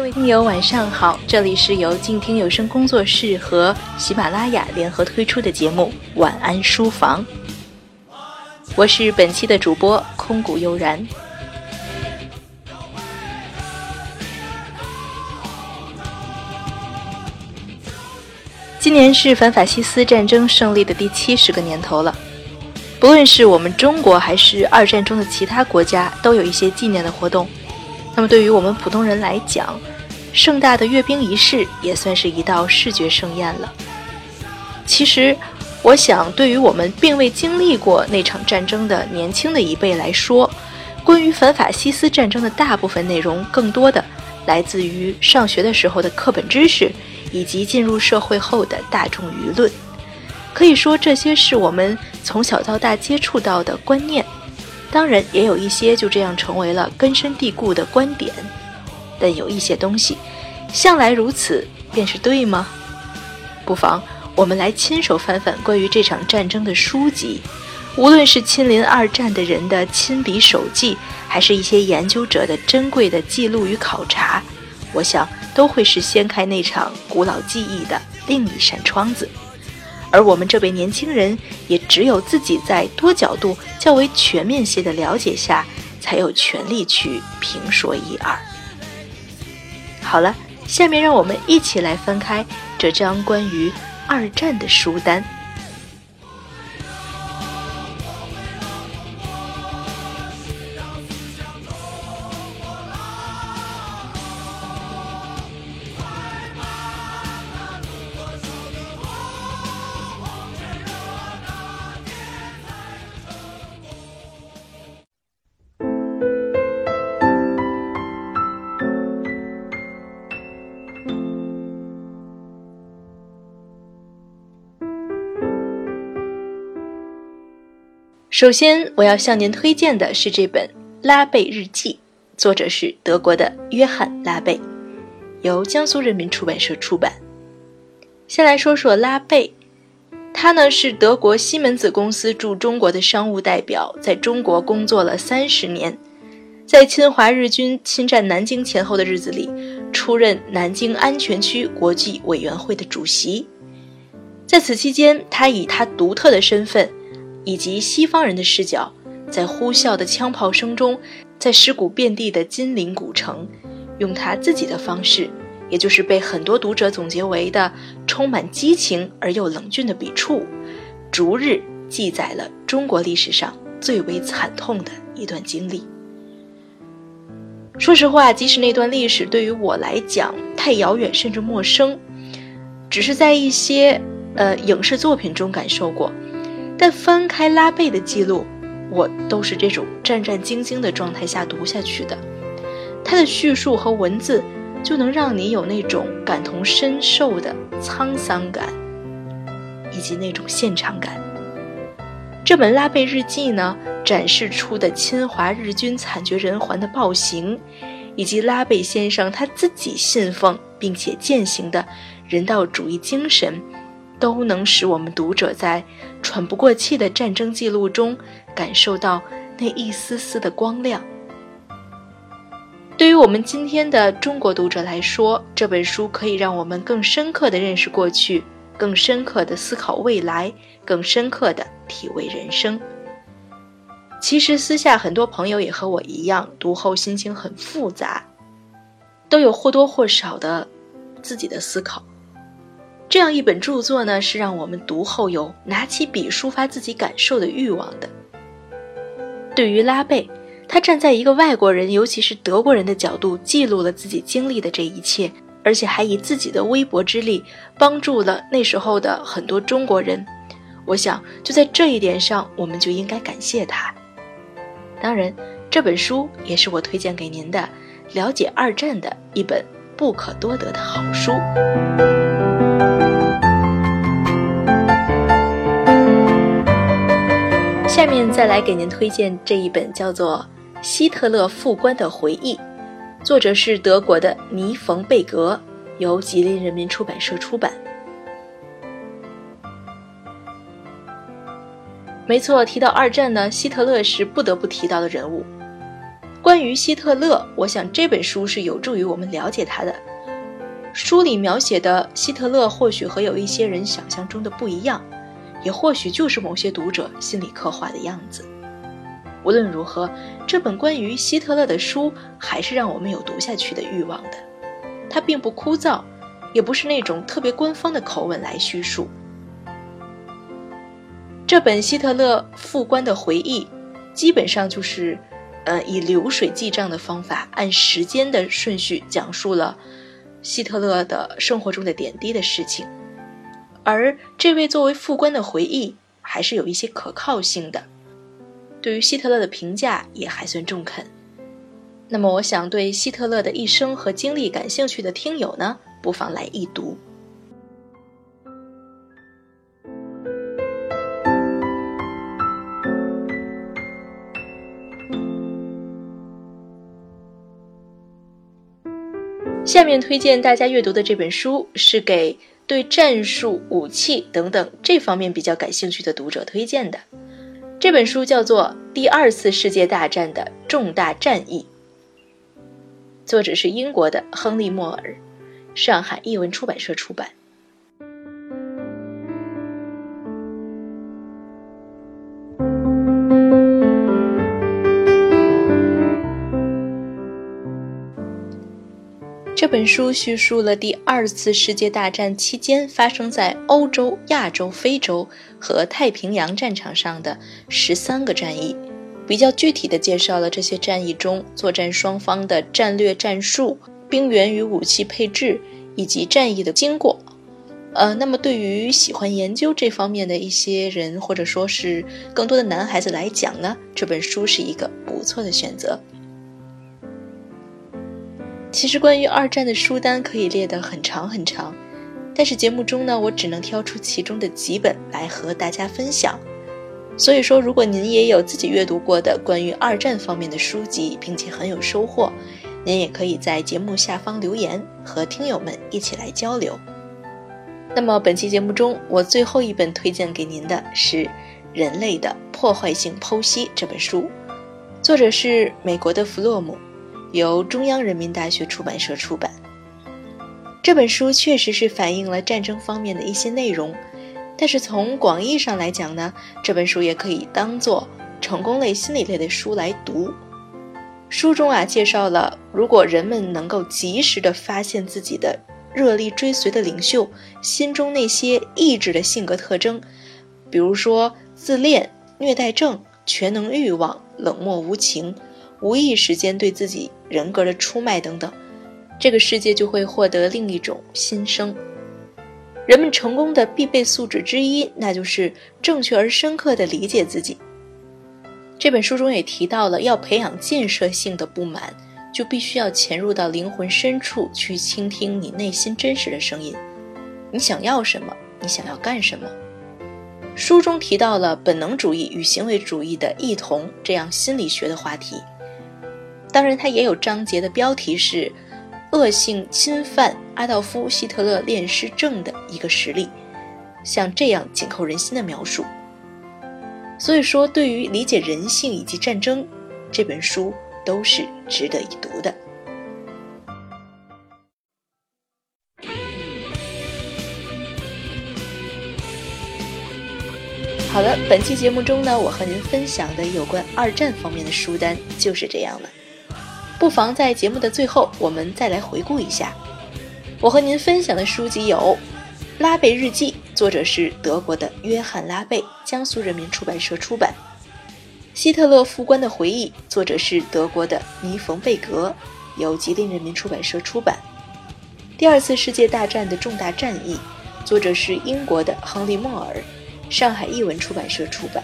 各位听友，晚上好！这里是由静听有声工作室和喜马拉雅联合推出的节目《晚安书房》，我是本期的主播空谷悠然。今年是反法西斯战争胜利的第七十个年头了。不论是我们中国还是二战中的其他国家，都有一些纪念的活动。那么对于我们普通人来讲，盛大的阅兵仪式也算是一道视觉盛宴了。其实，我想对于我们并未经历过那场战争的年轻的一辈来说，关于反法西斯战争的大部分内容，更多的来自于上学的时候的课本知识，以及进入社会后的大众舆论。可以说，这些是我们从小到大接触到的观念，当然也有一些就这样成为了根深蒂固的观点。但有一些东西，向来如此，便是对吗？不妨我们来亲手翻翻关于这场战争的书籍，无论是亲临二战的人的亲笔手记，还是一些研究者的珍贵的记录与考察，我想都会是掀开那场古老记忆的另一扇窗子。而我们这位年轻人，也只有自己在多角度、较为全面些的了解下，才有权利去评说一二。好了，下面让我们一起来翻开这张关于二战的书单。首先，我要向您推荐的是这本《拉贝日记》，作者是德国的约翰·拉贝，由江苏人民出版社出版。先来说说拉贝，他呢是德国西门子公司驻中国的商务代表，在中国工作了三十年，在侵华日军侵占南京前后的日子里，出任南京安全区国际委员会的主席。在此期间，他以他独特的身份。以及西方人的视角，在呼啸的枪炮声中，在尸骨遍地的金陵古城，用他自己的方式，也就是被很多读者总结为的充满激情而又冷峻的笔触，逐日记载了中国历史上最为惨痛的一段经历。说实话，即使那段历史对于我来讲太遥远甚至陌生，只是在一些呃影视作品中感受过。但翻开拉贝的记录，我都是这种战战兢兢的状态下读下去的。他的叙述和文字就能让你有那种感同身受的沧桑感，以及那种现场感。这本拉贝日记呢，展示出的侵华日军惨绝人寰的暴行，以及拉贝先生他自己信奉并且践行的人道主义精神。都能使我们读者在喘不过气的战争记录中感受到那一丝丝的光亮。对于我们今天的中国读者来说，这本书可以让我们更深刻地认识过去，更深刻地思考未来，更深刻地体味人生。其实私下很多朋友也和我一样，读后心情很复杂，都有或多或少的自己的思考。这样一本著作呢，是让我们读后有拿起笔抒发自己感受的欲望的。对于拉贝，他站在一个外国人，尤其是德国人的角度，记录了自己经历的这一切，而且还以自己的微薄之力帮助了那时候的很多中国人。我想，就在这一点上，我们就应该感谢他。当然，这本书也是我推荐给您的，了解二战的一本不可多得的好书。下面再来给您推荐这一本叫做《希特勒副官的回忆》，作者是德国的尼冯贝格，由吉林人民出版社出版。没错，提到二战呢，希特勒是不得不提到的人物。关于希特勒，我想这本书是有助于我们了解他的。书里描写的希特勒或许和有一些人想象中的不一样，也或许就是某些读者心里刻画的样子。无论如何，这本关于希特勒的书还是让我们有读下去的欲望的。它并不枯燥，也不是那种特别官方的口吻来叙述。这本希特勒副官的回忆，基本上就是，呃，以流水记账的方法，按时间的顺序讲述了希特勒的生活中的点滴的事情。而这位作为副官的回忆，还是有一些可靠性的。对于希特勒的评价也还算中肯。那么，我想对希特勒的一生和经历感兴趣的听友呢，不妨来一读。下面推荐大家阅读的这本书，是给对战术、武器等等这方面比较感兴趣的读者推荐的。这本书叫做《第二次世界大战的重大战役》，作者是英国的亨利·莫尔，上海译文出版社出版。本书叙述了第二次世界大战期间发生在欧洲、亚洲、非洲和太平洋战场上的十三个战役，比较具体的介绍了这些战役中作战双方的战略战术、兵员与武器配置以及战役的经过。呃，那么对于喜欢研究这方面的一些人，或者说是更多的男孩子来讲呢，这本书是一个不错的选择。其实关于二战的书单可以列得很长很长，但是节目中呢，我只能挑出其中的几本来和大家分享。所以说，如果您也有自己阅读过的关于二战方面的书籍，并且很有收获，您也可以在节目下方留言，和听友们一起来交流。那么本期节目中，我最后一本推荐给您的是《人类的破坏性剖析》这本书，作者是美国的弗洛姆。由中央人民大学出版社出版。这本书确实是反映了战争方面的一些内容，但是从广义上来讲呢，这本书也可以当做成功类、心理类的书来读。书中啊介绍了，如果人们能够及时的发现自己的热力追随的领袖心中那些意志的性格特征，比如说自恋、虐待症、全能欲望、冷漠无情。无意识间对自己人格的出卖等等，这个世界就会获得另一种新生。人们成功的必备素质之一，那就是正确而深刻的理解自己。这本书中也提到了，要培养建设性的不满，就必须要潜入到灵魂深处去倾听你内心真实的声音。你想要什么？你想要干什么？书中提到了本能主义与行为主义的异同这样心理学的话题。当然，它也有章节的标题是“恶性侵犯阿道夫·希特勒恋尸症”的一个实例，像这样紧扣人心的描述。所以说，对于理解人性以及战争，这本书都是值得一读的。好了，本期节目中呢，我和您分享的有关二战方面的书单就是这样了。不妨在节目的最后，我们再来回顾一下。我和您分享的书籍有《拉贝日记》，作者是德国的约翰·拉贝，江苏人民出版社出版；《希特勒副官的回忆》，作者是德国的尼冯·贝格，由吉林人民出版社出版；《第二次世界大战的重大战役》，作者是英国的亨利·莫尔，上海译文出版社出版；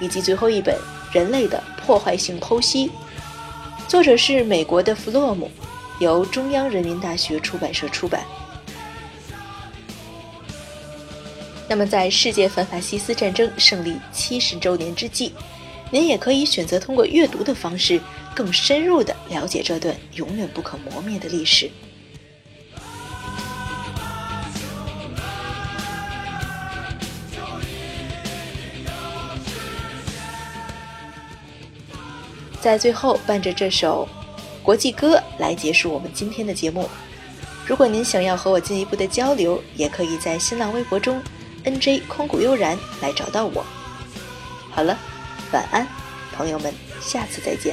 以及最后一本《人类的破坏性剖析》。作者是美国的弗洛姆，由中央人民大学出版社出版。那么，在世界反法西斯战争胜利七十周年之际，您也可以选择通过阅读的方式，更深入的了解这段永远不可磨灭的历史。在最后伴着这首国际歌来结束我们今天的节目。如果您想要和我进一步的交流，也可以在新浪微博中 “nj 空谷悠然”来找到我。好了，晚安，朋友们，下次再见。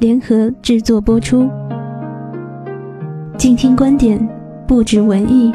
联合制作播出，静听观点，不止文艺。